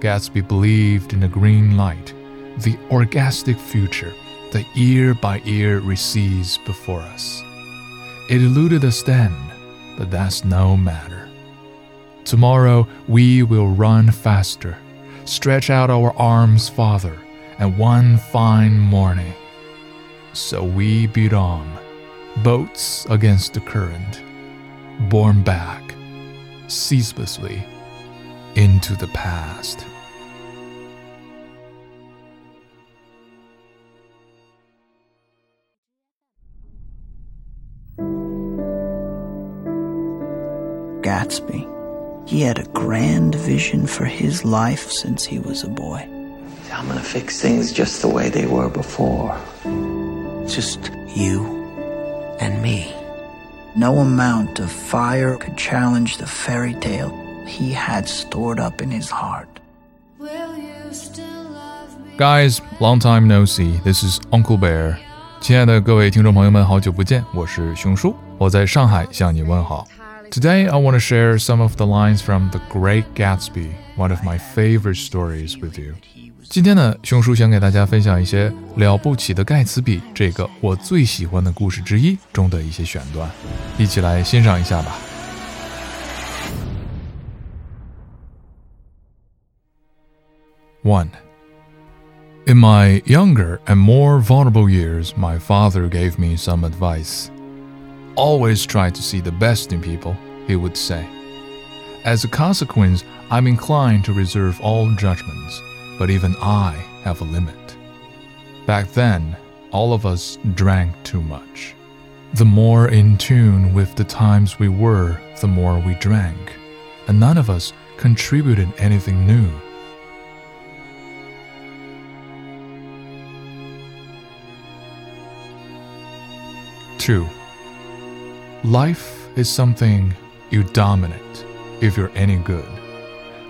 Gatsby believed in a green light, the orgastic future that year by year recedes before us. It eluded us then, but that's no matter. Tomorrow we will run faster, stretch out our arms farther, and one fine morning. So we beat on, boats against the current, borne back, ceaselessly, into the past. Gatsby. He had a grand vision for his life since he was a boy. I'm gonna fix things just the way they were before. Just you and me. No amount of fire could challenge the fairy tale he had stored up in his heart. Guys, long time no see. This is Uncle Bear. 亲爱的各位听众朋友们，好久不见，我是熊叔，我在上海向你问好。Today, I want to share some of the lines from The Great Gatsby, one of my favorite stories with you. 今天呢，熊叔想给大家分享一些《了不起的盖茨比》这个我最喜欢的故事之一中的一些选段，一起来欣赏一下吧。 One. In my younger and more vulnerable years, my father gave me some advice. Always try to see the best in people, he would say. As a consequence, I'm inclined to reserve all judgments, but even I have a limit. Back then, all of us drank too much. The more in tune with the times we were, the more we drank, and none of us contributed anything new. 2. Life is something you dominate if you're any good.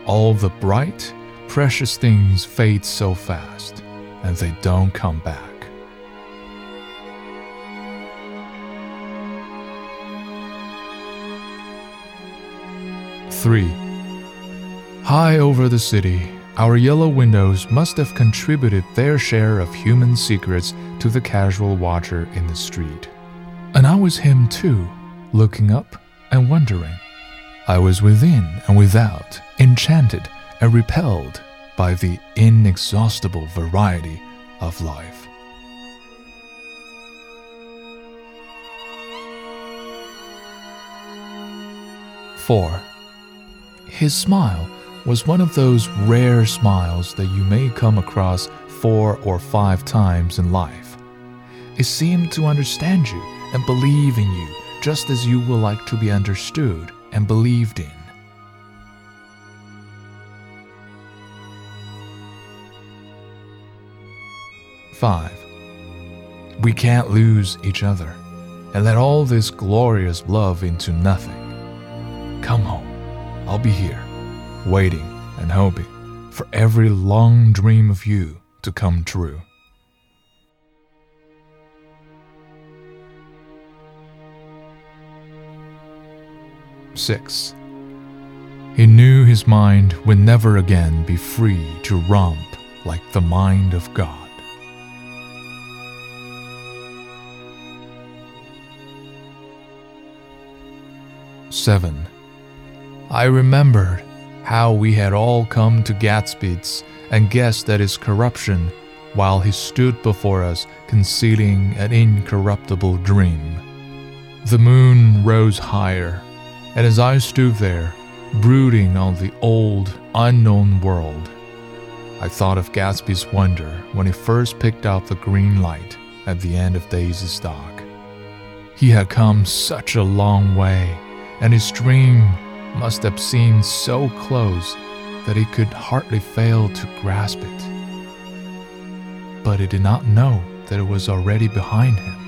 All the bright, precious things fade so fast, and they don't come back. Three. High over the city, our yellow windows must have contributed their share of human secrets to the casual watcher in the street. And I was him too, looking up and wondering. I was within and without, enchanted and repelled by the inexhaustible variety of life. Four. His smile was one of those rare smiles that you may come across four or five times in life. It seemed to understand you and believe in you just as you would like to be understood and believed in. Five. We can't lose each other and let all this glorious love into nothing. Come home. I'll be here, waiting and hoping for every long dream of you to come true. 6. He knew his mind would never again be free to romp like the mind of God. Seven. I remembered how we had all come to Gatsby's and guessed at his corruption while he stood before us concealing an incorruptible dream. The moon rose higher and as I stood there, brooding on the old, unknown world, I thought of Gatsby's wonder when he first picked up the green light at the end of Daisy's dock. He had come such a long way, and his dream must have seemed so close that he could hardly fail to grasp it. But he did not know that it was already behind him.